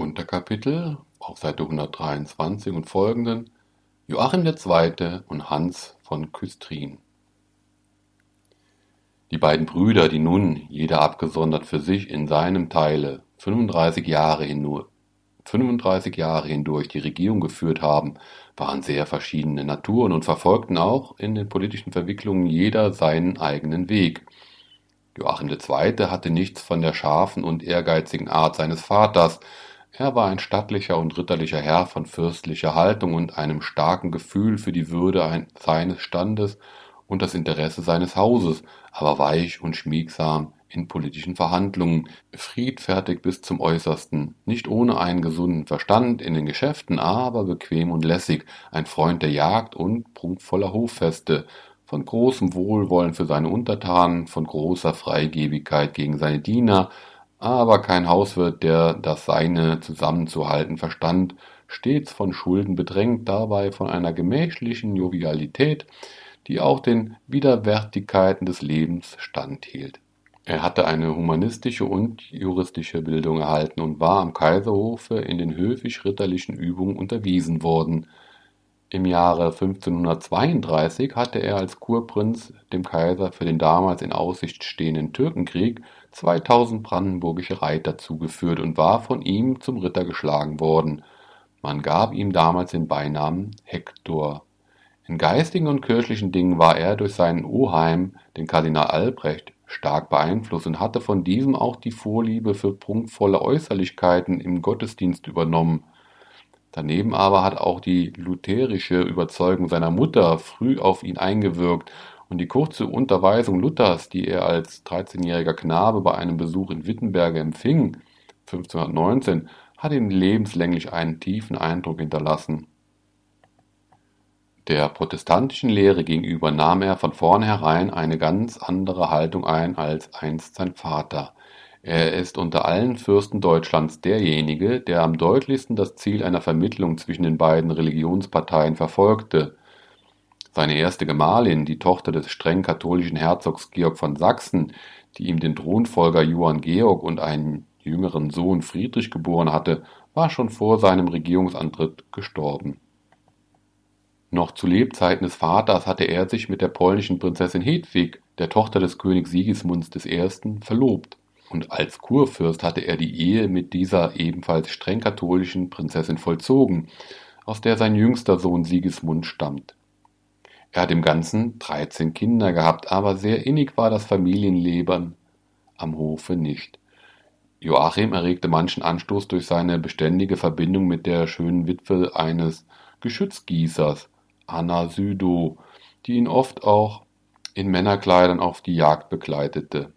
Unterkapitel auf Seite 123 und folgenden Joachim II. und Hans von Küstrin Die beiden Brüder, die nun, jeder abgesondert für sich in seinem Teile, 35 Jahre, hin, 35 Jahre hindurch die Regierung geführt haben, waren sehr verschiedene Naturen und verfolgten auch in den politischen Verwicklungen jeder seinen eigenen Weg. Joachim II. hatte nichts von der scharfen und ehrgeizigen Art seines Vaters, er war ein stattlicher und ritterlicher Herr von fürstlicher Haltung und einem starken Gefühl für die Würde seines Standes und das Interesse seines Hauses, aber weich und schmiegsam in politischen Verhandlungen, friedfertig bis zum Äußersten, nicht ohne einen gesunden Verstand in den Geschäften, aber bequem und lässig, ein Freund der Jagd und prunkvoller Hoffeste, von großem Wohlwollen für seine Untertanen, von großer Freigebigkeit gegen seine Diener, aber kein Hauswirt, der das Seine zusammenzuhalten verstand, stets von Schulden bedrängt, dabei von einer gemächlichen Jovialität, die auch den Widerwärtigkeiten des Lebens standhielt. Er hatte eine humanistische und juristische Bildung erhalten und war am Kaiserhofe in den höfisch-ritterlichen Übungen unterwiesen worden. Im Jahre 1532 hatte er als Kurprinz dem Kaiser für den damals in Aussicht stehenden Türkenkrieg 2000 brandenburgische Reiter zugeführt und war von ihm zum Ritter geschlagen worden. Man gab ihm damals den Beinamen Hektor. In geistigen und kirchlichen Dingen war er durch seinen Oheim, den Kardinal Albrecht, stark beeinflusst und hatte von diesem auch die Vorliebe für prunkvolle Äußerlichkeiten im Gottesdienst übernommen. Daneben aber hat auch die lutherische Überzeugung seiner Mutter früh auf ihn eingewirkt und die kurze Unterweisung Luthers, die er als 13-jähriger Knabe bei einem Besuch in Wittenberge empfing, 1519, hat ihm lebenslänglich einen tiefen Eindruck hinterlassen. Der protestantischen Lehre gegenüber nahm er von vornherein eine ganz andere Haltung ein als einst sein Vater. Er ist unter allen Fürsten Deutschlands derjenige, der am deutlichsten das Ziel einer Vermittlung zwischen den beiden Religionsparteien verfolgte. Seine erste Gemahlin, die Tochter des streng katholischen Herzogs Georg von Sachsen, die ihm den Thronfolger Johann Georg und einen jüngeren Sohn Friedrich geboren hatte, war schon vor seinem Regierungsantritt gestorben. Noch zu Lebzeiten des Vaters hatte er sich mit der polnischen Prinzessin Hedwig, der Tochter des Königs Sigismunds I., verlobt und als Kurfürst hatte er die Ehe mit dieser ebenfalls streng katholischen Prinzessin vollzogen, aus der sein jüngster Sohn Sigismund stammt. Er hat im Ganzen dreizehn Kinder gehabt, aber sehr innig war das Familienleben am Hofe nicht. Joachim erregte manchen Anstoß durch seine beständige Verbindung mit der schönen Witwe eines Geschützgießers, Anna Südow, die ihn oft auch in Männerkleidern auf die Jagd begleitete.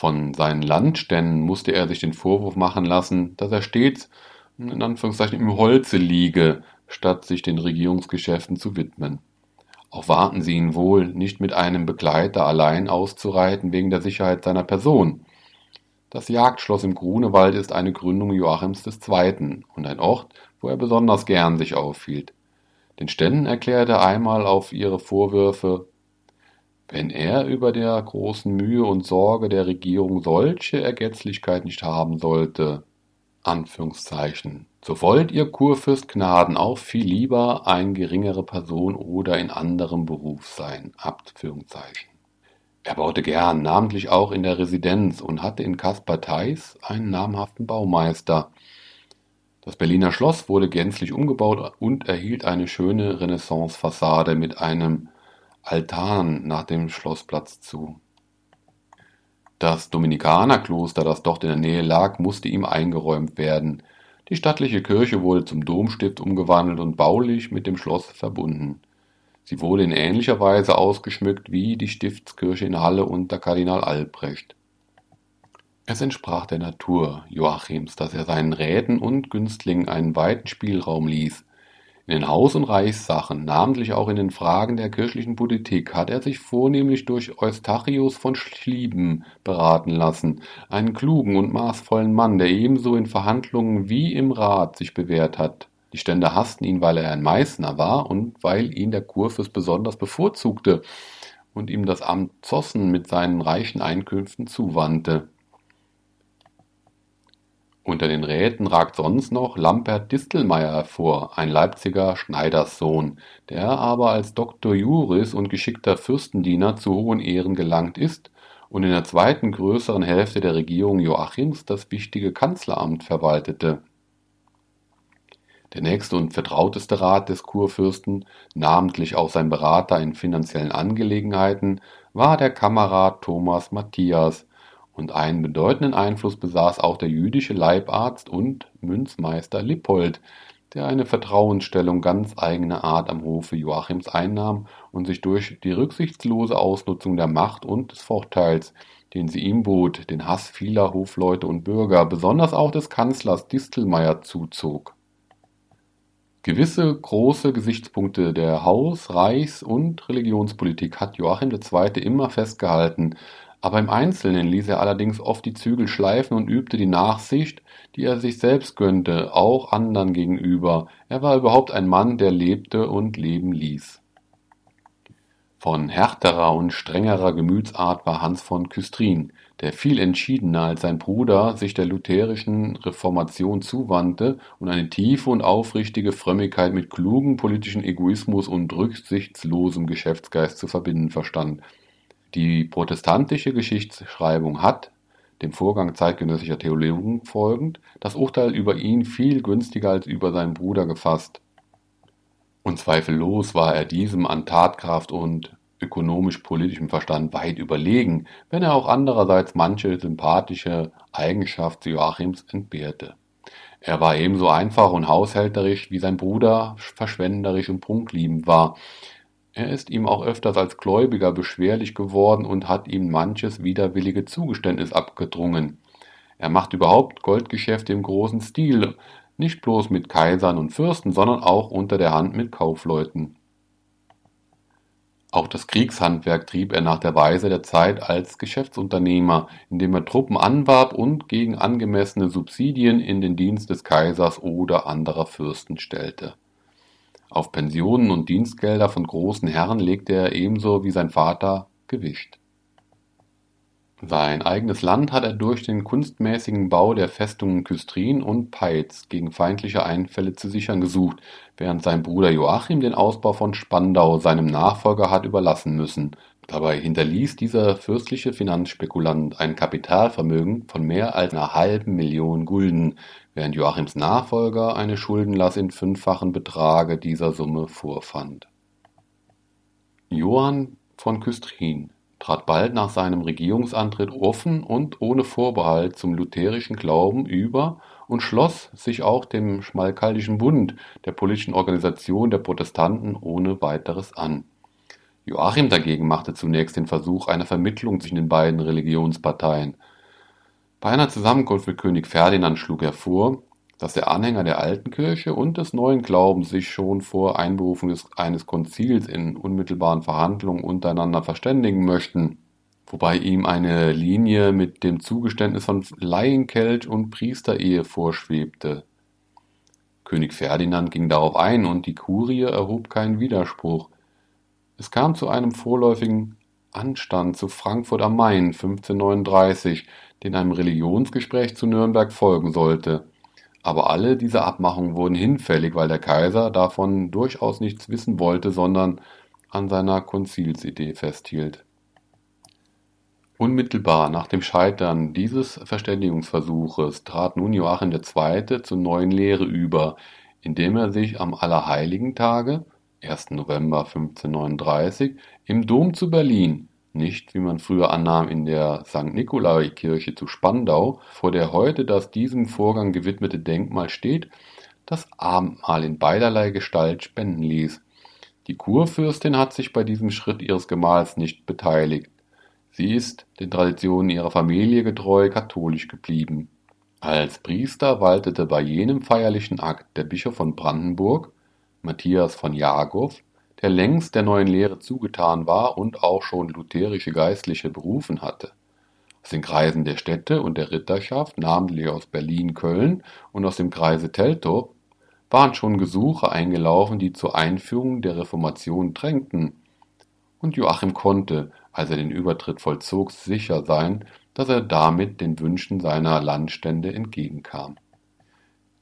Von seinen Landständen musste er sich den Vorwurf machen lassen, dass er stets in Anführungszeichen im Holze liege, statt sich den Regierungsgeschäften zu widmen. Auch warten sie ihn wohl, nicht mit einem Begleiter allein auszureiten wegen der Sicherheit seiner Person. Das Jagdschloss im Grunewald ist eine Gründung Joachims II. und ein Ort, wo er besonders gern sich aufhielt. Den Ständen erklärte er einmal auf ihre Vorwürfe, wenn er über der großen Mühe und Sorge der Regierung solche Ergetzlichkeit nicht haben sollte, Anführungszeichen, so wollt ihr Kurfürst Gnaden auch viel lieber ein geringere Person oder in anderem Beruf sein. Er baute gern, namentlich auch in der Residenz und hatte in Kaspar Theis einen namhaften Baumeister. Das Berliner Schloss wurde gänzlich umgebaut und erhielt eine schöne Renaissance-Fassade mit einem Altan nach dem Schlossplatz zu. Das Dominikanerkloster, das dort in der Nähe lag, musste ihm eingeräumt werden. Die stattliche Kirche wurde zum Domstift umgewandelt und baulich mit dem Schloss verbunden. Sie wurde in ähnlicher Weise ausgeschmückt wie die Stiftskirche in Halle unter Kardinal Albrecht. Es entsprach der Natur Joachims, dass er seinen Räten und Günstlingen einen weiten Spielraum ließ, den Haus- und Reichssachen, namentlich auch in den Fragen der kirchlichen Politik, hat er sich vornehmlich durch Eustachius von Schlieben beraten lassen, einen klugen und maßvollen Mann, der ebenso in Verhandlungen wie im Rat sich bewährt hat. Die Stände hassten ihn, weil er ein Meißner war und weil ihn der Kurfürst besonders bevorzugte und ihm das Amt Zossen mit seinen reichen Einkünften zuwandte. Unter den Räten ragt sonst noch Lambert Distelmeyer hervor, ein Leipziger Schneiderssohn, der aber als Doctor juris und geschickter Fürstendiener zu hohen Ehren gelangt ist und in der zweiten größeren Hälfte der Regierung Joachims das wichtige Kanzleramt verwaltete. Der nächste und vertrauteste Rat des Kurfürsten, namentlich auch sein Berater in finanziellen Angelegenheiten, war der Kammerrat Thomas Matthias, und einen bedeutenden Einfluss besaß auch der jüdische Leibarzt und Münzmeister Lippold, der eine Vertrauensstellung ganz eigener Art am Hofe Joachims einnahm und sich durch die rücksichtslose Ausnutzung der Macht und des Vorteils, den sie ihm bot, den Hass vieler Hofleute und Bürger, besonders auch des Kanzlers Distelmeyer zuzog. Gewisse große Gesichtspunkte der Haus-, Reichs- und Religionspolitik hat Joachim II. immer festgehalten, aber im Einzelnen ließ er allerdings oft die Zügel schleifen und übte die Nachsicht, die er sich selbst gönnte, auch anderen gegenüber. Er war überhaupt ein Mann, der lebte und leben ließ. Von härterer und strengerer Gemütsart war Hans von Küstrin, der viel entschiedener als sein Bruder sich der lutherischen Reformation zuwandte und eine tiefe und aufrichtige Frömmigkeit mit klugem politischen Egoismus und rücksichtslosem Geschäftsgeist zu verbinden verstand die protestantische Geschichtsschreibung hat, dem Vorgang zeitgenössischer Theologen folgend, das Urteil über ihn viel günstiger als über seinen Bruder gefasst. Und zweifellos war er diesem an Tatkraft und ökonomisch-politischem Verstand weit überlegen, wenn er auch andererseits manche sympathische Eigenschaft Joachims entbehrte. Er war ebenso einfach und haushälterisch, wie sein Bruder verschwenderisch und prunkliebend war, er ist ihm auch öfters als Gläubiger beschwerlich geworden und hat ihm manches widerwillige Zugeständnis abgedrungen. Er macht überhaupt Goldgeschäfte im großen Stil, nicht bloß mit Kaisern und Fürsten, sondern auch unter der Hand mit Kaufleuten. Auch das Kriegshandwerk trieb er nach der Weise der Zeit als Geschäftsunternehmer, indem er Truppen anwarb und gegen angemessene Subsidien in den Dienst des Kaisers oder anderer Fürsten stellte auf Pensionen und Dienstgelder von großen Herren legte er ebenso wie sein Vater Gewicht. Sein eigenes Land hat er durch den kunstmäßigen Bau der Festungen Küstrin und Peitz gegen feindliche Einfälle zu sichern gesucht, während sein Bruder Joachim den Ausbau von Spandau seinem Nachfolger hat überlassen müssen. Dabei hinterließ dieser fürstliche Finanzspekulant ein Kapitalvermögen von mehr als einer halben Million Gulden, während Joachims Nachfolger eine Schuldenlast in fünffachen Betrage dieser Summe vorfand. Johann von Küstrin trat bald nach seinem Regierungsantritt offen und ohne Vorbehalt zum lutherischen Glauben über und schloss sich auch dem Schmalkaldischen Bund, der politischen Organisation der Protestanten, ohne weiteres an. Joachim dagegen machte zunächst den Versuch einer Vermittlung zwischen den beiden Religionsparteien bei einer Zusammenkunft mit König Ferdinand schlug er vor, dass der Anhänger der alten Kirche und des neuen Glaubens sich schon vor Einberufung eines Konzils in unmittelbaren Verhandlungen untereinander verständigen möchten, wobei ihm eine Linie mit dem Zugeständnis von Laienkelch und Priesterehe vorschwebte. König Ferdinand ging darauf ein und die Kurie erhob keinen Widerspruch. Es kam zu einem vorläufigen Anstand zu Frankfurt am Main 1539, den einem Religionsgespräch zu Nürnberg folgen sollte. Aber alle diese Abmachungen wurden hinfällig, weil der Kaiser davon durchaus nichts wissen wollte, sondern an seiner Konzilsidee festhielt. Unmittelbar nach dem Scheitern dieses Verständigungsversuches trat nun Joachim II. zur neuen Lehre über, indem er sich am Allerheiligentage (1. November 1539) im Dom zu Berlin nicht, wie man früher annahm, in der Sankt-Nikolai-Kirche zu Spandau, vor der heute das diesem Vorgang gewidmete Denkmal steht, das Abendmahl in beiderlei Gestalt spenden ließ. Die Kurfürstin hat sich bei diesem Schritt ihres Gemahls nicht beteiligt. Sie ist den Traditionen ihrer Familie getreu katholisch geblieben. Als Priester waltete bei jenem feierlichen Akt der Bischof von Brandenburg, Matthias von Jagow, der längst der neuen Lehre zugetan war und auch schon lutherische Geistliche berufen hatte. Aus den Kreisen der Städte und der Ritterschaft, namentlich aus Berlin, Köln und aus dem Kreise Teltow, waren schon Gesuche eingelaufen, die zur Einführung der Reformation drängten. Und Joachim konnte, als er den Übertritt vollzog, sicher sein, dass er damit den Wünschen seiner Landstände entgegenkam.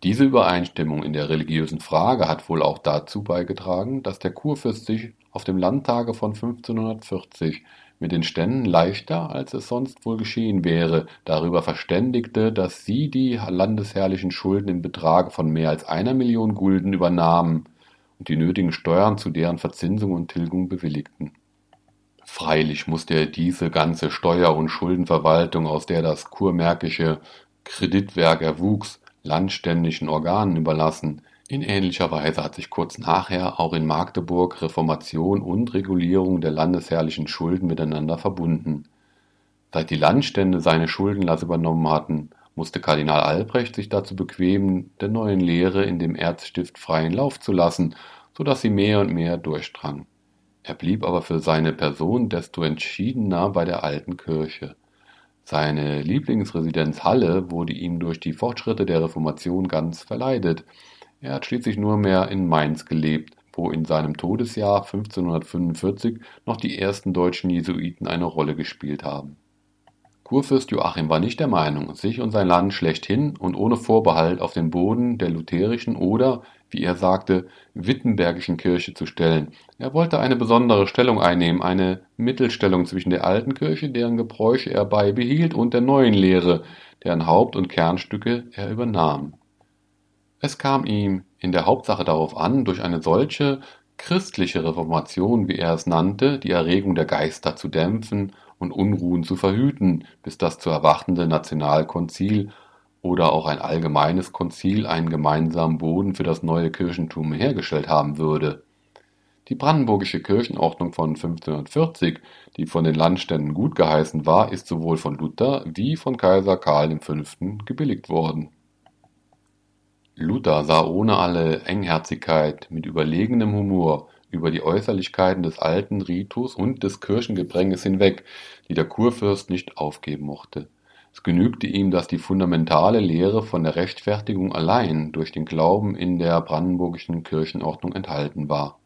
Diese Übereinstimmung in der religiösen Frage hat wohl auch dazu beigetragen, dass der Kurfürst sich auf dem Landtage von 1540 mit den Ständen leichter, als es sonst wohl geschehen wäre, darüber verständigte, dass sie die landesherrlichen Schulden im Betrage von mehr als einer Million Gulden übernahmen und die nötigen Steuern zu deren Verzinsung und Tilgung bewilligten. Freilich musste er diese ganze Steuer- und Schuldenverwaltung, aus der das kurmärkische Kreditwerk erwuchs, landständischen Organen überlassen. In ähnlicher Weise hat sich kurz nachher auch in Magdeburg Reformation und Regulierung der landesherrlichen Schulden miteinander verbunden. Seit die Landstände seine Schuldenlast übernommen hatten, musste Kardinal Albrecht sich dazu bequemen, der neuen Lehre in dem Erzstift freien Lauf zu lassen, so dass sie mehr und mehr durchdrang. Er blieb aber für seine Person desto entschiedener bei der alten Kirche. Seine Lieblingsresidenz Halle wurde ihm durch die Fortschritte der Reformation ganz verleidet. Er hat schließlich nur mehr in Mainz gelebt, wo in seinem Todesjahr 1545 noch die ersten deutschen Jesuiten eine Rolle gespielt haben Kurfürst Joachim war nicht der Meinung, sich und sein Land schlechthin und ohne Vorbehalt auf den Boden der lutherischen oder, wie er sagte, wittenbergischen Kirche zu stellen. Er wollte eine besondere Stellung einnehmen, eine Mittelstellung zwischen der alten Kirche, deren Gebräuche er beibehielt, und der neuen Lehre, deren Haupt- und Kernstücke er übernahm. Es kam ihm in der Hauptsache darauf an, durch eine solche christliche Reformation, wie er es nannte, die Erregung der Geister zu dämpfen und Unruhen zu verhüten, bis das zu erwartende Nationalkonzil oder auch ein allgemeines Konzil einen gemeinsamen Boden für das neue Kirchentum hergestellt haben würde. Die brandenburgische Kirchenordnung von 1540, die von den Landständen gutgeheißen war, ist sowohl von Luther wie von Kaiser Karl V. gebilligt worden. Luther sah ohne alle Engherzigkeit, mit überlegenem Humor über die Äußerlichkeiten des alten Ritus und des Kirchengepränges hinweg, die der Kurfürst nicht aufgeben mochte. Es genügte ihm, dass die fundamentale Lehre von der Rechtfertigung allein durch den Glauben in der brandenburgischen Kirchenordnung enthalten war.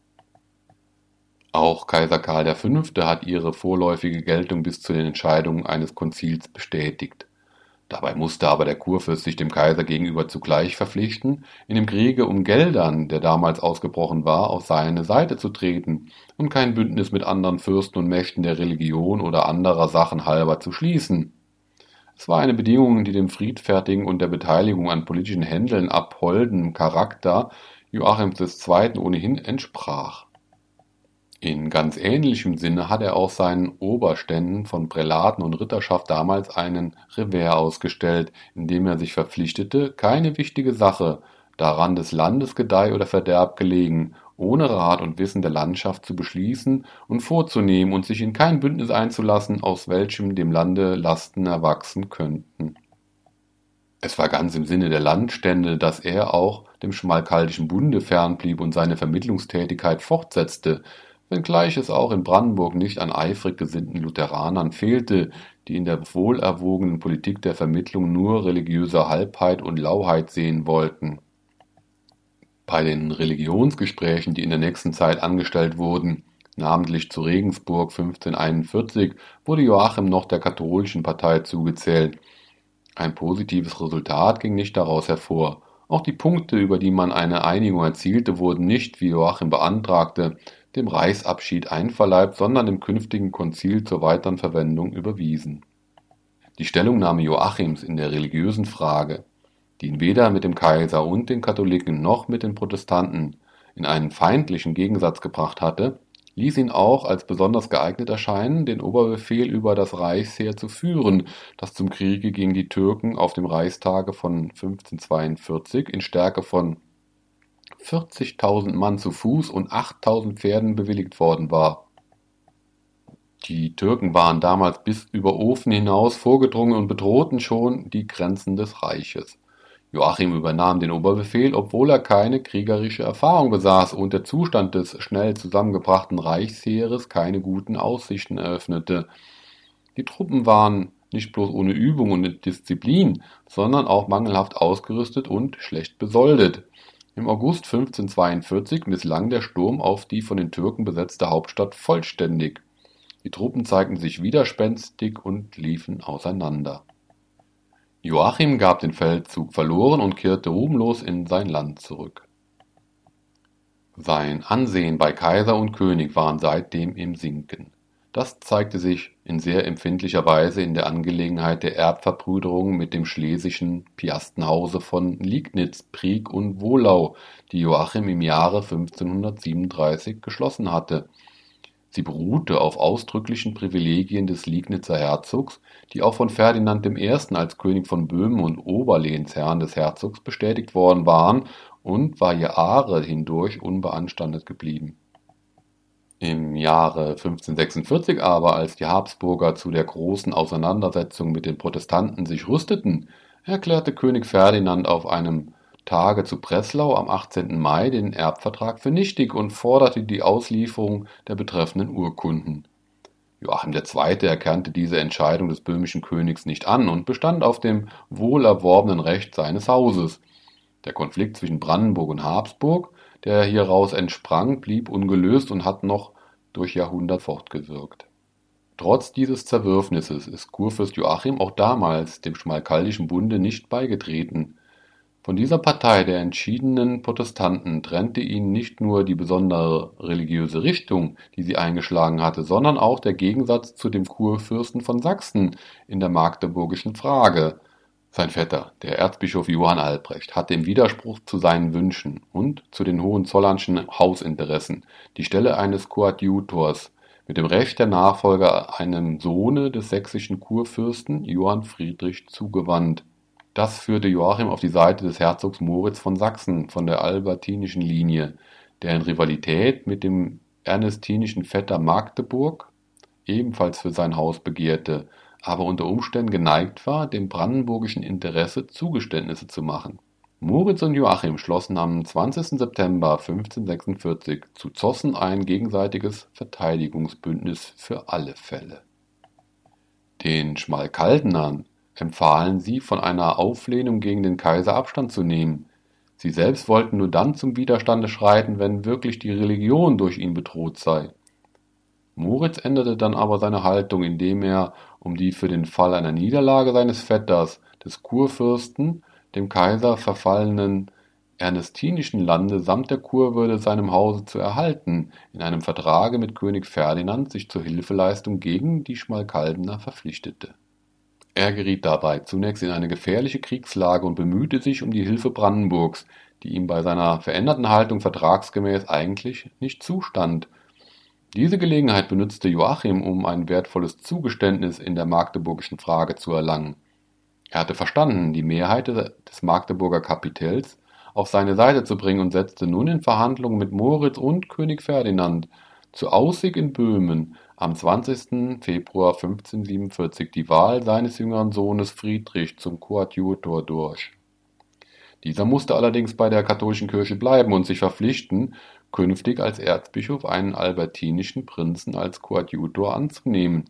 Auch Kaiser Karl V. hat ihre vorläufige Geltung bis zu den Entscheidungen eines Konzils bestätigt Dabei musste aber der Kurfürst sich dem Kaiser gegenüber zugleich verpflichten, in dem Kriege um Geldern, der damals ausgebrochen war, auf seine Seite zu treten und kein Bündnis mit anderen Fürsten und Mächten der Religion oder anderer Sachen halber zu schließen. Es war eine Bedingung, die dem friedfertigen und der Beteiligung an politischen Händeln abholden Charakter Joachims II. ohnehin entsprach in ganz ähnlichem Sinne hat er auch seinen Oberständen von Prälaten und Ritterschaft damals einen Revers ausgestellt, indem er sich verpflichtete, keine wichtige Sache, daran des Landes Gedeih oder Verderb gelegen, ohne Rat und Wissen der Landschaft zu beschließen und vorzunehmen und sich in kein Bündnis einzulassen, aus welchem dem Lande Lasten erwachsen könnten. Es war ganz im Sinne der Landstände, dass er auch dem Schmalkaldischen Bunde fernblieb und seine Vermittlungstätigkeit fortsetzte, wenngleich es auch in Brandenburg nicht an eifrig gesinnten Lutheranern fehlte, die in der wohlerwogenen Politik der Vermittlung nur religiöse Halbheit und Lauheit sehen wollten. Bei den Religionsgesprächen, die in der nächsten Zeit angestellt wurden, namentlich zu Regensburg 1541, wurde Joachim noch der katholischen Partei zugezählt. Ein positives Resultat ging nicht daraus hervor. Auch die Punkte, über die man eine Einigung erzielte, wurden nicht, wie Joachim beantragte, dem Reichsabschied einverleibt, sondern dem künftigen Konzil zur weiteren Verwendung überwiesen. Die Stellungnahme Joachims in der religiösen Frage, die ihn weder mit dem Kaiser und den Katholiken noch mit den Protestanten in einen feindlichen Gegensatz gebracht hatte, ließ ihn auch als besonders geeignet erscheinen, den Oberbefehl über das Reichsheer zu führen, das zum Kriege gegen die Türken auf dem Reichstage von 1542 in Stärke von 40.000 Mann zu Fuß und 8.000 Pferden bewilligt worden war. Die Türken waren damals bis über Ofen hinaus vorgedrungen und bedrohten schon die Grenzen des Reiches. Joachim übernahm den Oberbefehl, obwohl er keine kriegerische Erfahrung besaß und der Zustand des schnell zusammengebrachten Reichsheeres keine guten Aussichten eröffnete. Die Truppen waren nicht bloß ohne Übung und Disziplin, sondern auch mangelhaft ausgerüstet und schlecht besoldet. Im August 1542 misslang der Sturm auf die von den Türken besetzte Hauptstadt vollständig. Die Truppen zeigten sich widerspenstig und liefen auseinander. Joachim gab den Feldzug verloren und kehrte ruhmlos in sein Land zurück. Sein Ansehen bei Kaiser und König war seitdem im Sinken. Das zeigte sich in sehr empfindlicher Weise in der Angelegenheit der Erbverbrüderung mit dem schlesischen Piastenhause von Liegnitz, Prieg und Wohlau, die Joachim im Jahre 1537 geschlossen hatte. Sie beruhte auf ausdrücklichen Privilegien des Liegnitzer Herzogs, die auch von Ferdinand I. als König von Böhmen und Oberlehensherrn des Herzogs bestätigt worden waren und war Jahre hindurch unbeanstandet geblieben im Jahre 1546 aber, als die Habsburger zu der großen Auseinandersetzung mit den Protestanten sich rüsteten, erklärte König Ferdinand auf einem Tage zu Breslau am 18. Mai den Erbvertrag für nichtig und forderte die Auslieferung der betreffenden Urkunden. Joachim II. erkannte diese Entscheidung des böhmischen Königs nicht an und bestand auf dem wohlerworbenen Recht seines Hauses. Der Konflikt zwischen Brandenburg und Habsburg, der hieraus entsprang, blieb ungelöst und hat noch durch Jahrhundert fortgewirkt. Trotz dieses Zerwürfnisses ist Kurfürst Joachim auch damals dem Schmalkaldischen Bunde nicht beigetreten. Von dieser Partei der entschiedenen Protestanten trennte ihn nicht nur die besondere religiöse Richtung, die sie eingeschlagen hatte, sondern auch der Gegensatz zu dem Kurfürsten von Sachsen in der magdeburgischen Frage. Sein Vetter, der Erzbischof Johann Albrecht, hatte im Widerspruch zu seinen Wünschen und zu den Hohenzollernschen Hausinteressen die Stelle eines Koadjutors mit dem Recht der Nachfolge einem Sohne des sächsischen Kurfürsten Johann Friedrich zugewandt. Das führte Joachim auf die Seite des Herzogs Moritz von Sachsen von der albertinischen Linie, der in Rivalität mit dem ernestinischen Vetter Magdeburg ebenfalls für sein Haus begehrte aber unter Umständen geneigt war, dem brandenburgischen Interesse Zugeständnisse zu machen. Moritz und Joachim schlossen am 20. September 1546 zu Zossen ein gegenseitiges Verteidigungsbündnis für alle Fälle. Den Schmalkaldenern empfahlen sie, von einer Auflehnung gegen den Kaiser Abstand zu nehmen. Sie selbst wollten nur dann zum Widerstande schreiten, wenn wirklich die Religion durch ihn bedroht sei. Moritz änderte dann aber seine Haltung, indem er, um die für den Fall einer Niederlage seines Vetters, des Kurfürsten, dem Kaiser verfallenen ernestinischen Lande samt der Kurwürde seinem Hause zu erhalten, in einem Vertrage mit König Ferdinand sich zur Hilfeleistung gegen die Schmalkaldener verpflichtete. Er geriet dabei zunächst in eine gefährliche Kriegslage und bemühte sich um die Hilfe Brandenburgs, die ihm bei seiner veränderten Haltung vertragsgemäß eigentlich nicht zustand diese Gelegenheit benutzte Joachim, um ein wertvolles Zugeständnis in der magdeburgischen Frage zu erlangen. Er hatte verstanden, die Mehrheit des Magdeburger Kapitels auf seine Seite zu bringen und setzte nun in Verhandlungen mit Moritz und König Ferdinand zu Aussig in Böhmen am 20. Februar 1547 die Wahl seines jüngeren Sohnes Friedrich zum Koadjutor durch. Dieser musste allerdings bei der katholischen Kirche bleiben und sich verpflichten, künftig als Erzbischof einen albertinischen Prinzen als Koadjutor anzunehmen.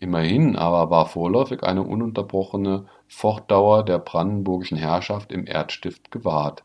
Immerhin aber war vorläufig eine ununterbrochene Fortdauer der brandenburgischen Herrschaft im Erzstift gewahrt.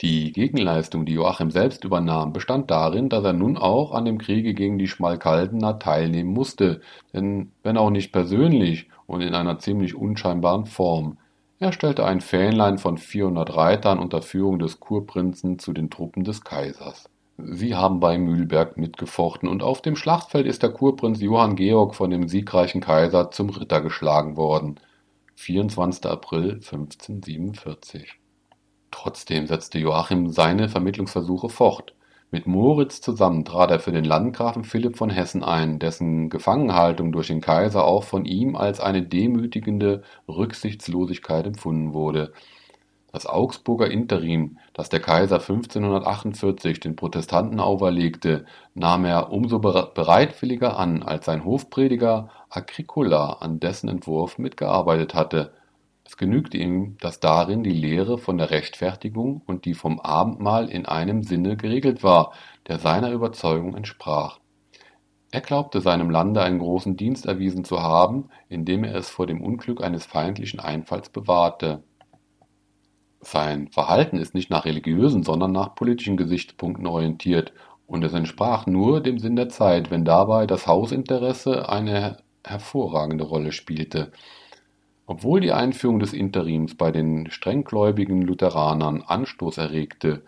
Die Gegenleistung, die Joachim selbst übernahm, bestand darin, dass er nun auch an dem Kriege gegen die Schmalkaldener teilnehmen musste, denn wenn auch nicht persönlich und in einer ziemlich unscheinbaren Form. Er stellte ein Fähnlein von 400 Reitern unter Führung des Kurprinzen zu den Truppen des Kaisers. Sie haben bei Mühlberg mitgefochten und auf dem Schlachtfeld ist der Kurprinz Johann Georg von dem siegreichen Kaiser zum Ritter geschlagen worden. 24. April 1547. Trotzdem setzte Joachim seine Vermittlungsversuche fort. Mit Moritz zusammen trat er für den Landgrafen Philipp von Hessen ein, dessen Gefangenhaltung durch den Kaiser auch von ihm als eine demütigende Rücksichtslosigkeit empfunden wurde. Das Augsburger Interim, das der Kaiser 1548 den Protestanten auferlegte, nahm er umso bereitwilliger an, als sein Hofprediger Agricola an dessen Entwurf mitgearbeitet hatte es genügte ihm, dass darin die Lehre von der Rechtfertigung und die vom Abendmahl in einem Sinne geregelt war, der seiner Überzeugung entsprach. Er glaubte seinem Lande einen großen Dienst erwiesen zu haben, indem er es vor dem Unglück eines feindlichen Einfalls bewahrte. Sein Verhalten ist nicht nach religiösen, sondern nach politischen Gesichtspunkten orientiert und es entsprach nur dem Sinn der Zeit, wenn dabei das Hausinteresse eine hervorragende Rolle spielte. Obwohl die Einführung des Interims bei den strenggläubigen Lutheranern Anstoß erregte,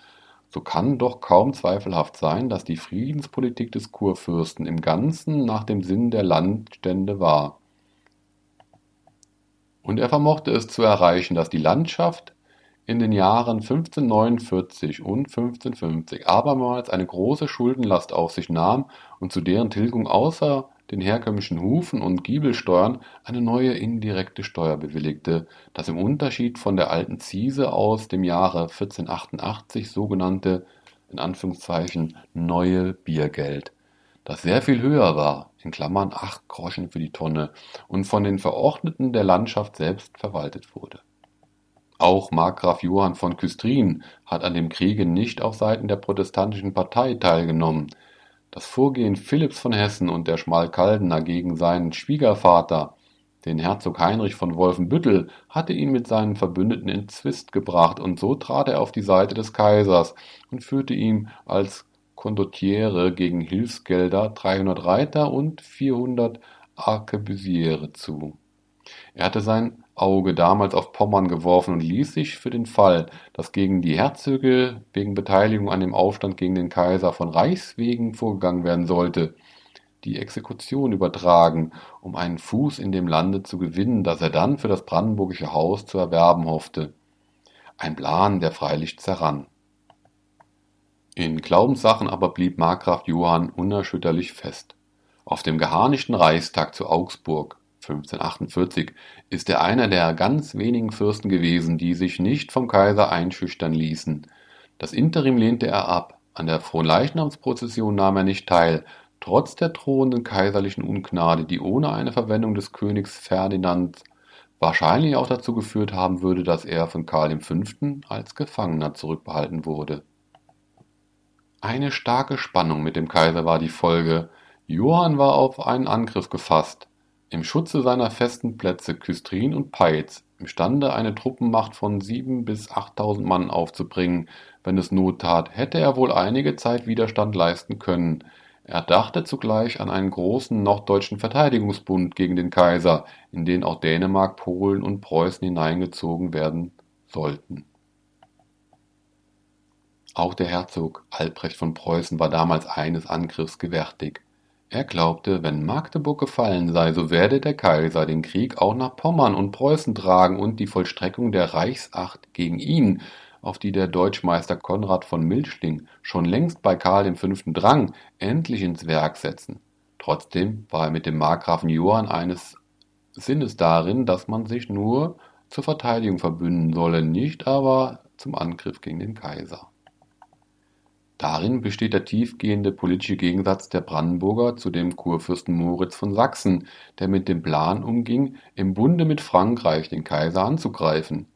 so kann doch kaum zweifelhaft sein, dass die Friedenspolitik des Kurfürsten im Ganzen nach dem Sinn der Landstände war. Und er vermochte es zu erreichen, dass die Landschaft in den Jahren 1549 und 1550 abermals eine große Schuldenlast auf sich nahm und zu deren Tilgung außer den herkömmlichen Hufen- und Giebelsteuern eine neue indirekte Steuer bewilligte, das im Unterschied von der alten Ziese aus dem Jahre 1488 sogenannte in Anführungszeichen neue Biergeld, das sehr viel höher war in Klammern acht Groschen für die Tonne und von den Verordneten der Landschaft selbst verwaltet wurde auch Markgraf Johann von Küstrin hat an dem Kriege nicht auf Seiten der protestantischen Partei teilgenommen. Das Vorgehen Philipps von Hessen und der Schmalkaldener gegen seinen Schwiegervater, den Herzog Heinrich von Wolfenbüttel, hatte ihn mit seinen Verbündeten in Zwist gebracht, und so trat er auf die Seite des Kaisers und führte ihm als Condottiere gegen Hilfsgelder 300 Reiter und 400 Arquebusiere zu. Er hatte sein Auge damals auf Pommern geworfen und ließ sich für den Fall, dass gegen die Herzöge wegen Beteiligung an dem Aufstand gegen den Kaiser von Reichswegen vorgegangen werden sollte, die Exekution übertragen, um einen Fuß in dem Lande zu gewinnen, das er dann für das brandenburgische Haus zu erwerben hoffte. Ein Plan, der freilich zerrann. In Glaubenssachen aber blieb Markgraf Johann unerschütterlich fest. Auf dem geharnischten Reichstag zu Augsburg 1548 ist er einer der ganz wenigen Fürsten gewesen, die sich nicht vom Kaiser einschüchtern ließen. Das Interim lehnte er ab, an der Fronleichnamsprozession nahm er nicht teil, trotz der drohenden kaiserlichen Ungnade, die ohne eine Verwendung des Königs Ferdinand wahrscheinlich auch dazu geführt haben würde, dass er von Karl V. als Gefangener zurückbehalten wurde. Eine starke Spannung mit dem Kaiser war die Folge. Johann war auf einen Angriff gefasst im Schutze seiner festen Plätze Küstrin und Peitz imstande, eine Truppenmacht von sieben bis achttausend Mann aufzubringen, wenn es Not tat, hätte er wohl einige Zeit Widerstand leisten können. Er dachte zugleich an einen großen norddeutschen Verteidigungsbund gegen den Kaiser, in den auch Dänemark, Polen und Preußen hineingezogen werden sollten. Auch der Herzog Albrecht von Preußen war damals eines Angriffs gewärtig. Er glaubte, wenn Magdeburg gefallen sei, so werde der Kaiser den Krieg auch nach Pommern und Preußen tragen und die Vollstreckung der Reichsacht gegen ihn, auf die der Deutschmeister Konrad von Milchling schon längst bei Karl V. drang, endlich ins Werk setzen. Trotzdem war er mit dem Markgrafen Johann eines Sinnes darin, dass man sich nur zur Verteidigung verbünden solle, nicht aber zum Angriff gegen den Kaiser Darin besteht der tiefgehende politische Gegensatz der Brandenburger zu dem Kurfürsten Moritz von Sachsen, der mit dem Plan umging, im Bunde mit Frankreich den Kaiser anzugreifen.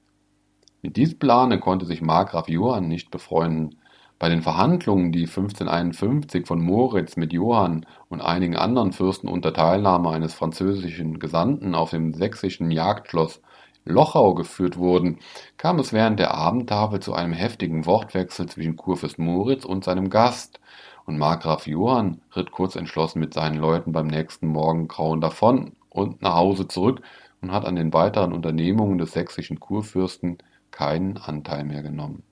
Mit diesem Plane konnte sich Markgraf Johann nicht befreunden. Bei den Verhandlungen, die 1551 von Moritz mit Johann und einigen anderen Fürsten unter Teilnahme eines französischen Gesandten auf dem sächsischen Jagdschloss Lochau geführt wurden, kam es während der Abendtafel zu einem heftigen Wortwechsel zwischen Kurfürst Moritz und seinem Gast, und Markgraf Johann ritt kurz entschlossen mit seinen Leuten beim nächsten Morgengrauen davon und nach Hause zurück und hat an den weiteren Unternehmungen des sächsischen Kurfürsten keinen Anteil mehr genommen.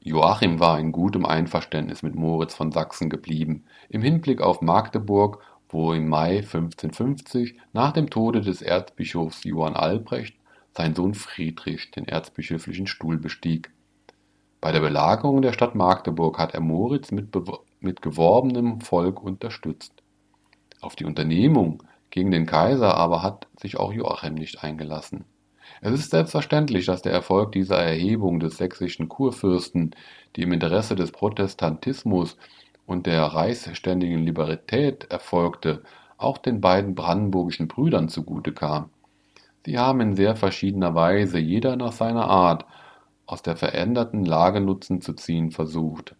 Joachim war in gutem Einverständnis mit Moritz von Sachsen geblieben, im Hinblick auf Magdeburg wo im Mai 1550 nach dem Tode des Erzbischofs Johann Albrecht sein Sohn Friedrich den erzbischöflichen Stuhl bestieg. Bei der Belagerung der Stadt Magdeburg hat er Moritz mit, mit geworbenem Volk unterstützt. Auf die Unternehmung gegen den Kaiser aber hat sich auch Joachim nicht eingelassen. Es ist selbstverständlich, dass der Erfolg dieser Erhebung des sächsischen Kurfürsten, die im Interesse des Protestantismus und der reichsständigen Liberalität erfolgte, auch den beiden brandenburgischen Brüdern zugute kam. Sie haben in sehr verschiedener Weise, jeder nach seiner Art, aus der veränderten Lage Nutzen zu ziehen versucht.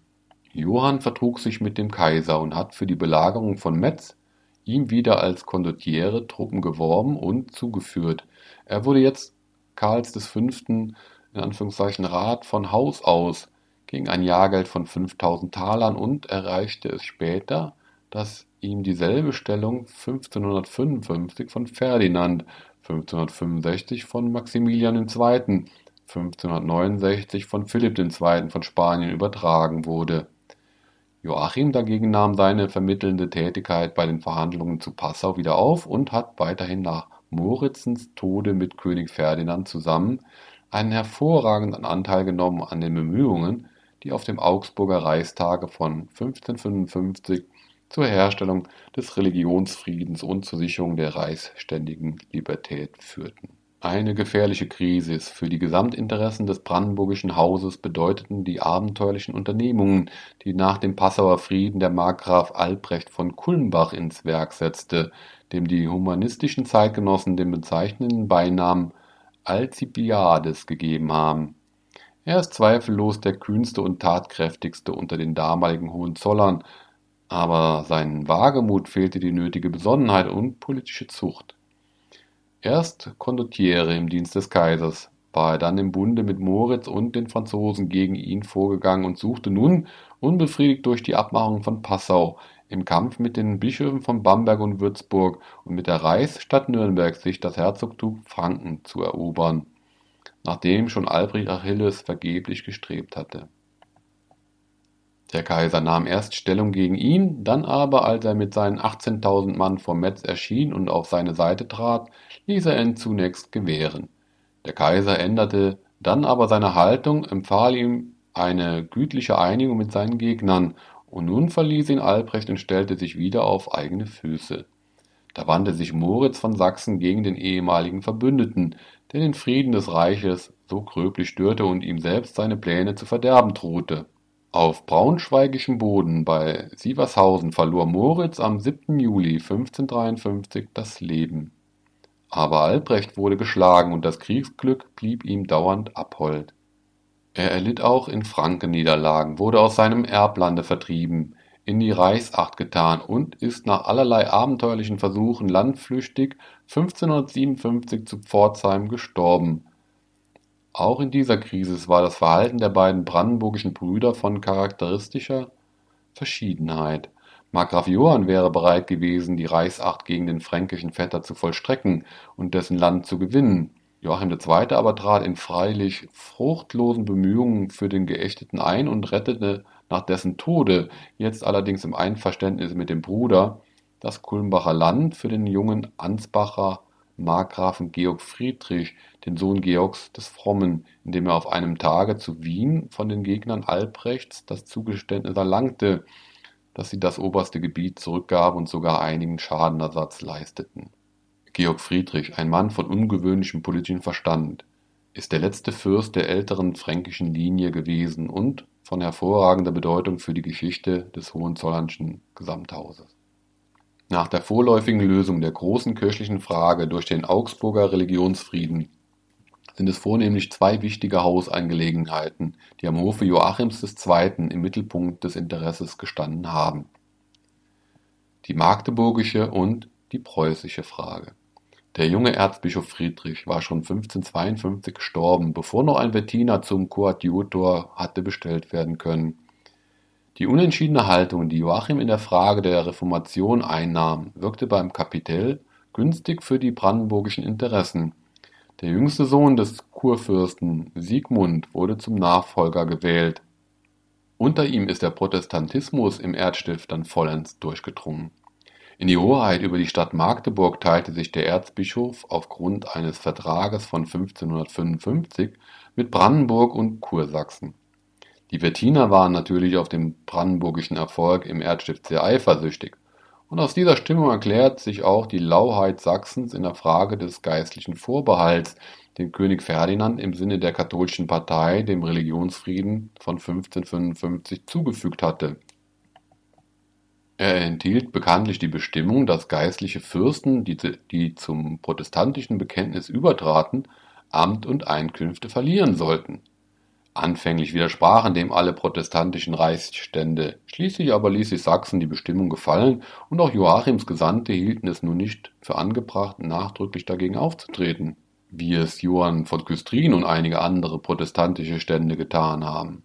Johann vertrug sich mit dem Kaiser und hat für die Belagerung von Metz ihm wieder als Condottiere Truppen geworben und zugeführt. Er wurde jetzt Karls V. in Anführungszeichen Rat von Haus aus gegen ein Jahrgeld von 5000 Talern und erreichte es später, dass ihm dieselbe Stellung 1555 von Ferdinand, 1565 von Maximilian II., 1569 von Philipp II. von Spanien übertragen wurde. Joachim dagegen nahm seine vermittelnde Tätigkeit bei den Verhandlungen zu Passau wieder auf und hat weiterhin nach Moritzens Tode mit König Ferdinand zusammen einen hervorragenden Anteil genommen an den Bemühungen, die auf dem Augsburger Reichstage von 1555 zur Herstellung des Religionsfriedens und zur Sicherung der reichsständigen Libertät führten. Eine gefährliche Krise für die Gesamtinteressen des brandenburgischen Hauses bedeuteten die abenteuerlichen Unternehmungen, die nach dem Passauer Frieden der Markgraf Albrecht von Kulmbach ins Werk setzte, dem die humanistischen Zeitgenossen den bezeichnenden Beinamen Alcibiades gegeben haben. Er ist zweifellos der kühnste und tatkräftigste unter den damaligen Hohenzollern, aber seinem Wagemut fehlte die nötige Besonnenheit und politische Zucht. Erst Condottiere im Dienst des Kaisers, war er dann im Bunde mit Moritz und den Franzosen gegen ihn vorgegangen und suchte nun, unbefriedigt durch die Abmachung von Passau, im Kampf mit den Bischöfen von Bamberg und Würzburg und mit der Reichsstadt Nürnberg sich das Herzogtum Franken zu erobern, nachdem schon Albrecht Achilles vergeblich gestrebt hatte. Der Kaiser nahm erst Stellung gegen ihn, dann aber, als er mit seinen 18.000 Mann vor Metz erschien und auf seine Seite trat, ließ er ihn zunächst gewähren. Der Kaiser änderte dann aber seine Haltung, empfahl ihm eine gütliche Einigung mit seinen Gegnern und nun verließ ihn Albrecht und stellte sich wieder auf eigene Füße. Da wandte sich Moritz von Sachsen gegen den ehemaligen Verbündeten, der den Frieden des Reiches so gröblich störte und ihm selbst seine Pläne zu verderben drohte. Auf braunschweigischem Boden bei Sievershausen verlor Moritz am 7. Juli 1553 das Leben. Aber Albrecht wurde geschlagen und das Kriegsglück blieb ihm dauernd abhold. Er erlitt auch in Franken Niederlagen, wurde aus seinem Erblande vertrieben, in die Reichsacht getan und ist nach allerlei abenteuerlichen Versuchen landflüchtig 1557 zu Pforzheim gestorben. Auch in dieser Krise war das Verhalten der beiden brandenburgischen Brüder von charakteristischer Verschiedenheit. Markgraf Johann wäre bereit gewesen, die Reichsacht gegen den fränkischen Vetter zu vollstrecken und dessen Land zu gewinnen. Joachim II. aber trat in freilich fruchtlosen Bemühungen für den Geächteten ein und rettete nach dessen Tode, jetzt allerdings im Einverständnis mit dem Bruder, das Kulmbacher Land für den jungen Ansbacher Markgrafen Georg Friedrich, den Sohn Georgs des Frommen, indem er auf einem Tage zu Wien von den Gegnern Albrechts das Zugeständnis erlangte, dass sie das oberste Gebiet zurückgaben und sogar einigen Schadenersatz leisteten. Georg Friedrich, ein Mann von ungewöhnlichem politischen Verstand, ist der letzte Fürst der älteren fränkischen Linie gewesen und von hervorragender Bedeutung für die Geschichte des Hohenzollernschen Gesamthauses. Nach der vorläufigen Lösung der großen kirchlichen Frage durch den Augsburger Religionsfrieden sind es vornehmlich zwei wichtige Hausangelegenheiten, die am Hofe Joachims II. im Mittelpunkt des Interesses gestanden haben. Die magdeburgische und die preußische Frage. Der junge Erzbischof Friedrich war schon 1552 gestorben, bevor noch ein Wettiner zum Koadjutor hatte bestellt werden können. Die unentschiedene Haltung, die Joachim in der Frage der Reformation einnahm, wirkte beim Kapitell günstig für die brandenburgischen Interessen. Der jüngste Sohn des Kurfürsten, Siegmund, wurde zum Nachfolger gewählt. Unter ihm ist der Protestantismus im Erzstift dann vollends durchgedrungen in die Hoheit über die Stadt Magdeburg teilte sich der Erzbischof aufgrund eines Vertrages von 1555 mit Brandenburg und Kursachsen. Die Wettiner waren natürlich auf den brandenburgischen Erfolg im Erzstift sehr eifersüchtig, und aus dieser Stimmung erklärt sich auch die Lauheit Sachsens in der Frage des geistlichen Vorbehalts, den König Ferdinand im Sinne der katholischen Partei dem Religionsfrieden von 1555 zugefügt hatte er enthielt bekanntlich die Bestimmung, dass geistliche Fürsten, die zum protestantischen Bekenntnis übertraten, Amt und Einkünfte verlieren sollten. Anfänglich widersprachen dem alle protestantischen Reichsstände, schließlich aber ließ sich Sachsen die Bestimmung gefallen und auch Joachims Gesandte hielten es nun nicht für angebracht, nachdrücklich dagegen aufzutreten, wie es Johann von Küstrin und einige andere protestantische Stände getan haben.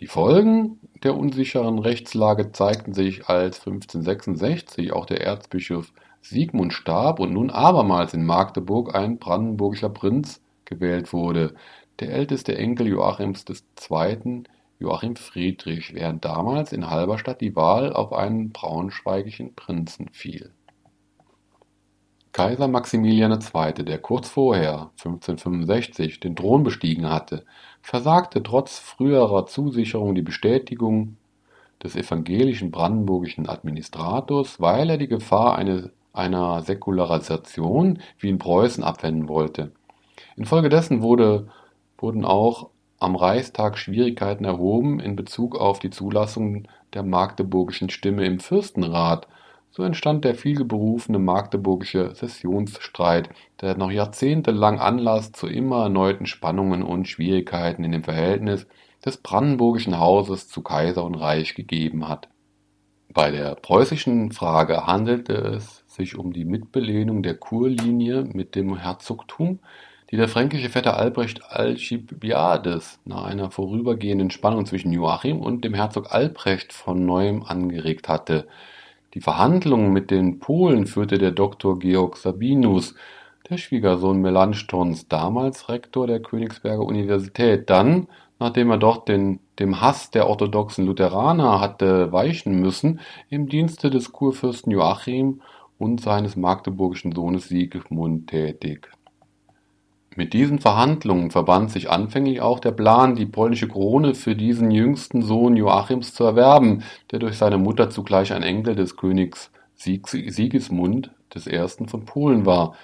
Die Folgen der unsicheren Rechtslage zeigten sich, als 1566 auch der Erzbischof Sigmund starb und nun abermals in Magdeburg ein brandenburgischer Prinz gewählt wurde, der älteste Enkel Joachims II., Joachim Friedrich, während damals in Halberstadt die Wahl auf einen braunschweigischen Prinzen fiel. Kaiser Maximilian II., der kurz vorher (1565) den Thron bestiegen hatte, versagte trotz früherer Zusicherung die Bestätigung des evangelischen brandenburgischen Administrators, weil er die Gefahr einer Säkularisation wie in Preußen abwenden wollte. Infolgedessen wurde, wurden auch am Reichstag Schwierigkeiten erhoben in Bezug auf die Zulassung der magdeburgischen Stimme im Fürstenrat. So entstand der vielberufene magdeburgische Sessionsstreit, der noch jahrzehntelang Anlass zu immer erneuten Spannungen und Schwierigkeiten in dem Verhältnis des brandenburgischen Hauses zu Kaiser und Reich gegeben hat. Bei der preußischen Frage handelte es sich um die Mitbelehnung der Kurlinie mit dem Herzogtum, die der fränkische Vetter Albrecht Alcibiades nach einer vorübergehenden Spannung zwischen Joachim und dem Herzog Albrecht von neuem angeregt hatte. Die Verhandlungen mit den Polen führte der Doktor Georg Sabinus, der Schwiegersohn Melanchthons, damals Rektor der Königsberger Universität, dann, nachdem er dort den, dem Hass der orthodoxen Lutheraner hatte weichen müssen, im Dienste des Kurfürsten Joachim und seines magdeburgischen Sohnes Sigismund tätig mit diesen Verhandlungen verband sich anfänglich auch der Plan, die polnische Krone für diesen jüngsten Sohn Joachims zu erwerben, der durch seine Mutter zugleich ein Enkel des Königs Sigismund I. von Polen war.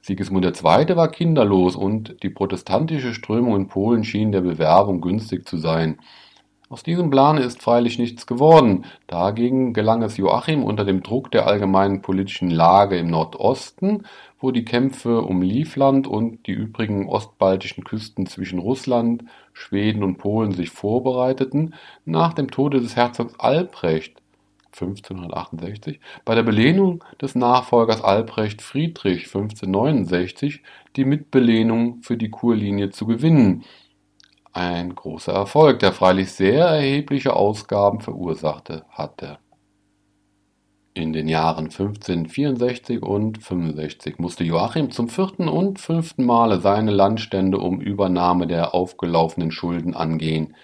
Sigismund II. war kinderlos und die protestantische Strömung in Polen schien der Bewerbung günstig zu sein. Aus diesem Plan ist freilich nichts geworden. Dagegen gelang es Joachim unter dem Druck der allgemeinen politischen Lage im Nordosten wo die Kämpfe um Livland und die übrigen ostbaltischen Küsten zwischen Russland, Schweden und Polen sich vorbereiteten, nach dem Tode des Herzogs Albrecht 1568 bei der Belehnung des Nachfolgers Albrecht Friedrich 1569 die Mitbelehnung für die Kurlinie zu gewinnen. Ein großer Erfolg, der freilich sehr erhebliche Ausgaben verursachte hatte in den Jahren 1564 und 65 musste Joachim zum vierten und fünften Male seine Landstände um Übernahme der aufgelaufenen Schulden angehen.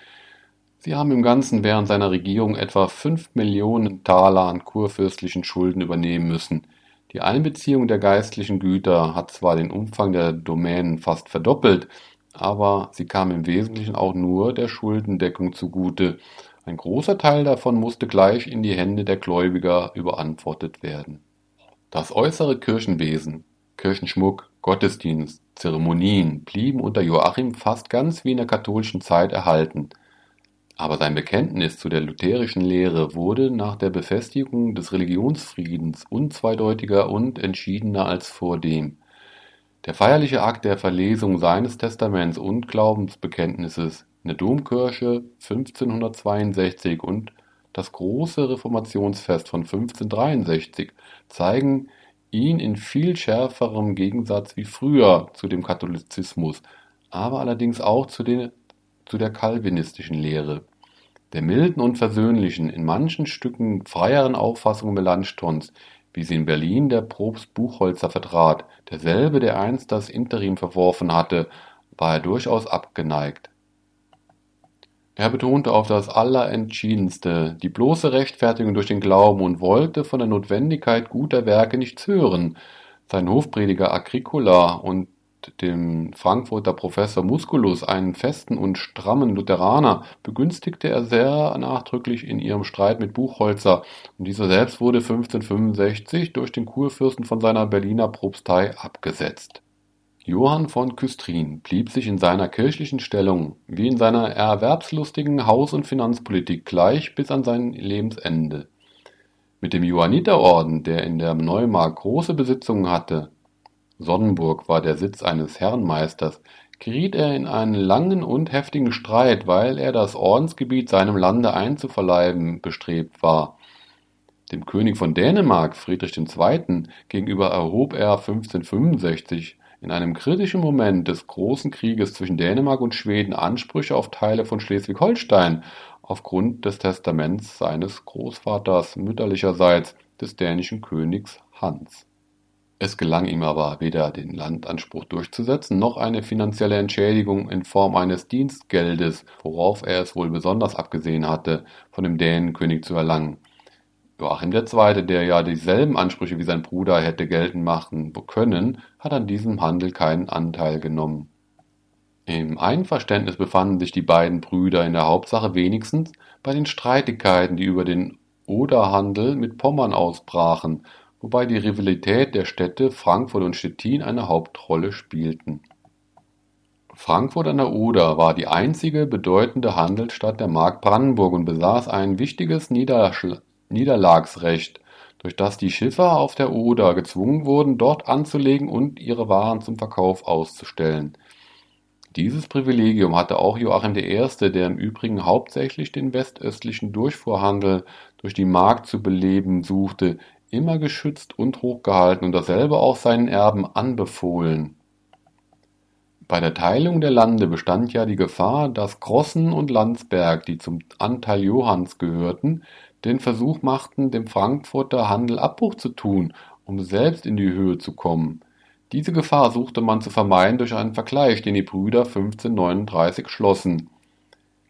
Sie haben im Ganzen während seiner Regierung etwa fünf Millionen Taler an kurfürstlichen Schulden übernehmen müssen. Die Einbeziehung der geistlichen Güter hat zwar den Umfang der Domänen fast verdoppelt, aber sie kam im Wesentlichen auch nur der Schuldendeckung zugute ein großer Teil davon musste gleich in die Hände der Gläubiger überantwortet werden. Das äußere Kirchenwesen, Kirchenschmuck, Gottesdienst, Zeremonien blieben unter Joachim fast ganz wie in der katholischen Zeit erhalten. Aber sein Bekenntnis zu der lutherischen Lehre wurde nach der Befestigung des Religionsfriedens unzweideutiger und entschiedener als vordem. Der feierliche Akt der Verlesung seines Testaments und Glaubensbekenntnisses in der Domkirche 1562 und das große Reformationsfest von 1563 zeigen ihn in viel schärferem Gegensatz wie früher zu dem Katholizismus, aber allerdings auch zu, den, zu der calvinistischen Lehre. Der milden und versöhnlichen, in manchen Stücken freieren Auffassung Melanchthons, wie sie in Berlin der Propst Buchholzer vertrat, derselbe, der einst das Interim verworfen hatte, war er durchaus abgeneigt. Er betonte auf das Allerentschiedenste die bloße Rechtfertigung durch den Glauben und wollte von der Notwendigkeit guter Werke nichts hören. Sein Hofprediger Agricola und dem Frankfurter Professor Musculus, einen festen und strammen Lutheraner, begünstigte er sehr nachdrücklich in ihrem Streit mit Buchholzer, und dieser selbst wurde 1565 durch den Kurfürsten von seiner Berliner Propstei abgesetzt Johann von Küstrin blieb sich in seiner kirchlichen Stellung wie in seiner erwerbslustigen Haus und Finanzpolitik gleich bis an sein Lebensende. Mit dem Johanniterorden, der in der Neumark große Besitzungen hatte (Sonnenburg war der Sitz eines Herrenmeisters), geriet er in einen langen und heftigen Streit, weil er das Ordensgebiet seinem Lande einzuverleiben bestrebt war. Dem König von Dänemark Friedrich II. gegenüber erhob er 1565 in einem kritischen Moment des Großen Krieges zwischen Dänemark und Schweden Ansprüche auf Teile von Schleswig-Holstein aufgrund des Testaments seines Großvaters mütterlicherseits, des dänischen Königs Hans. Es gelang ihm aber weder den Landanspruch durchzusetzen, noch eine finanzielle Entschädigung in Form eines Dienstgeldes, worauf er es wohl besonders abgesehen hatte, von dem Dänenkönig zu erlangen. Joachim II., der ja dieselben Ansprüche wie sein Bruder hätte geltend machen können, hat an diesem Handel keinen Anteil genommen. Im Einverständnis befanden sich die beiden Brüder in der Hauptsache wenigstens bei den Streitigkeiten, die über den Oderhandel mit Pommern ausbrachen, wobei die Rivalität der Städte Frankfurt und Stettin eine Hauptrolle spielten. Frankfurt an der Oder war die einzige bedeutende Handelsstadt der Mark Brandenburg und besaß ein wichtiges Niederschl Niederlagsrecht, durch das die Schiffer auf der Oder gezwungen wurden, dort anzulegen und ihre Waren zum Verkauf auszustellen. Dieses Privilegium hatte auch Joachim I., der im Übrigen hauptsächlich den westöstlichen Durchfuhrhandel durch die Mark zu beleben suchte, immer geschützt und hochgehalten und dasselbe auch seinen Erben anbefohlen. Bei der Teilung der Lande bestand ja die Gefahr, dass Crossen und Landsberg, die zum Anteil Johanns gehörten, den Versuch machten, dem Frankfurter Handel Abbruch zu tun, um selbst in die Höhe zu kommen. Diese Gefahr suchte man zu vermeiden durch einen Vergleich, den die Brüder 1539 schlossen.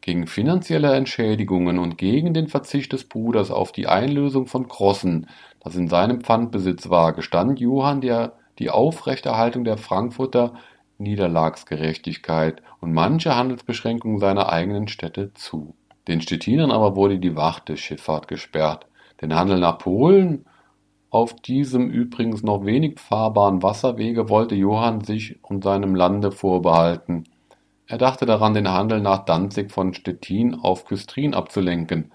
Gegen finanzielle Entschädigungen und gegen den Verzicht des Bruders auf die Einlösung von Crossen, das in seinem Pfandbesitz war, gestand Johann der die Aufrechterhaltung der Frankfurter Niederlagsgerechtigkeit und manche Handelsbeschränkungen seiner eigenen Städte zu. Den Stettinern aber wurde die Warteschifffahrt gesperrt. Den Handel nach Polen auf diesem übrigens noch wenig fahrbaren Wasserwege wollte Johann sich und seinem Lande vorbehalten. Er dachte daran, den Handel nach Danzig von Stettin auf Küstrin abzulenken.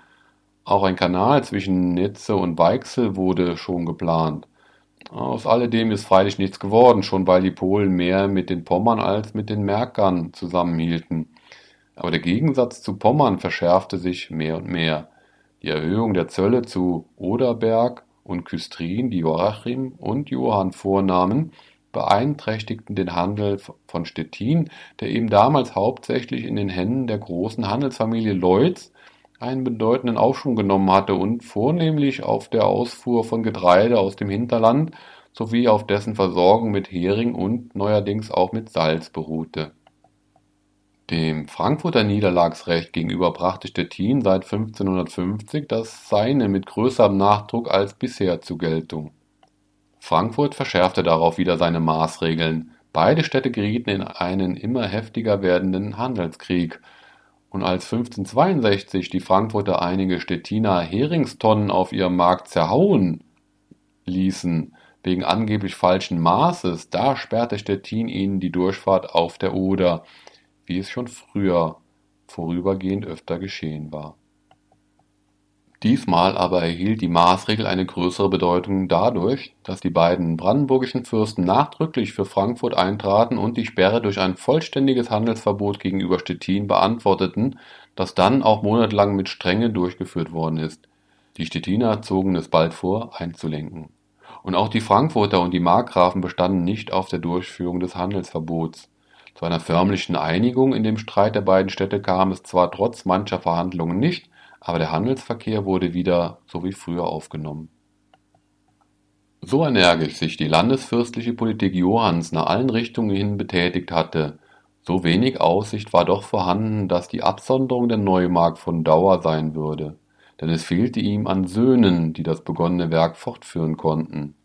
Auch ein Kanal zwischen Netze und Weichsel wurde schon geplant. Aus alledem ist freilich nichts geworden, schon weil die Polen mehr mit den Pommern als mit den Märkern zusammenhielten. Aber der Gegensatz zu Pommern verschärfte sich mehr und mehr. Die Erhöhung der Zölle zu Oderberg und Küstrin, die Joachim und Johann vornahmen, beeinträchtigten den Handel von Stettin, der eben damals hauptsächlich in den Händen der großen Handelsfamilie Leutz einen bedeutenden Aufschwung genommen hatte und vornehmlich auf der Ausfuhr von Getreide aus dem Hinterland sowie auf dessen Versorgung mit Hering und neuerdings auch mit Salz beruhte dem Frankfurter Niederlagsrecht gegenüber brachte Stettin seit 1550 das Seine mit größerem Nachdruck als bisher zur Geltung. Frankfurt verschärfte darauf wieder seine Maßregeln, beide Städte gerieten in einen immer heftiger werdenden Handelskrieg, und als 1562 die Frankfurter einige Stettiner Heringstonnen auf ihrem Markt zerhauen ließen, wegen angeblich falschen Maßes, da sperrte Stettin ihnen die Durchfahrt auf der Oder wie es schon früher vorübergehend öfter geschehen war. Diesmal aber erhielt die Maßregel eine größere Bedeutung dadurch, dass die beiden brandenburgischen Fürsten nachdrücklich für Frankfurt eintraten und die Sperre durch ein vollständiges Handelsverbot gegenüber Stettin beantworteten, das dann auch monatelang mit Strenge durchgeführt worden ist. Die Stettiner zogen es bald vor, einzulenken. Und auch die Frankfurter und die Markgrafen bestanden nicht auf der Durchführung des Handelsverbots. Zu einer förmlichen Einigung in dem Streit der beiden Städte kam es zwar trotz mancher Verhandlungen nicht, aber der Handelsverkehr wurde wieder so wie früher aufgenommen. So energisch sich die landesfürstliche Politik Johanns nach allen Richtungen hin betätigt hatte, so wenig Aussicht war doch vorhanden, dass die Absonderung der Neumark von Dauer sein würde, denn es fehlte ihm an Söhnen, die das begonnene Werk fortführen konnten.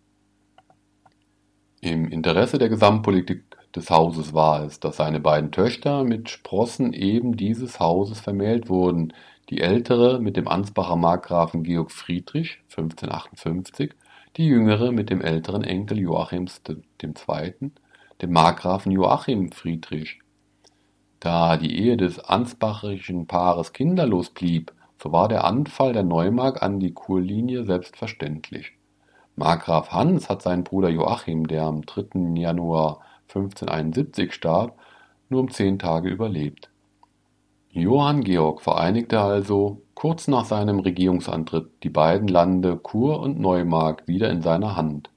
Im Interesse der Gesamtpolitik des Hauses war es, dass seine beiden Töchter mit Sprossen eben dieses Hauses vermählt wurden, die ältere mit dem Ansbacher Markgrafen Georg Friedrich (1558), die jüngere mit dem älteren Enkel Joachims II., dem Markgrafen Joachim Friedrich. Da die Ehe des ansbachischen Paares kinderlos blieb, so war der Anfall der Neumark an die Kurlinie selbstverständlich. Markgraf Hans hat seinen Bruder Joachim, der am 3. Januar 1571 starb, nur um zehn Tage überlebt. Johann Georg vereinigte also kurz nach seinem Regierungsantritt die beiden Lande Kur und Neumark wieder in seiner Hand.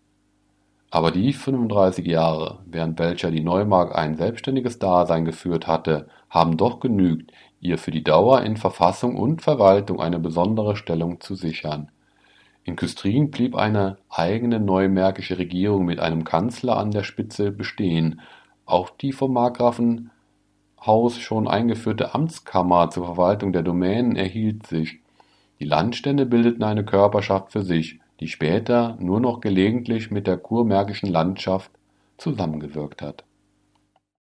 Aber die 35 Jahre, während welcher die Neumark ein selbstständiges Dasein geführt hatte, haben doch genügt, ihr für die Dauer in Verfassung und Verwaltung eine besondere Stellung zu sichern. In Küstrin blieb eine eigene neumärkische Regierung mit einem Kanzler an der Spitze bestehen, auch die vom Markgrafenhaus schon eingeführte Amtskammer zur Verwaltung der Domänen erhielt sich, die Landstände bildeten eine Körperschaft für sich die später nur noch gelegentlich mit der kurmärkischen Landschaft zusammengewirkt hat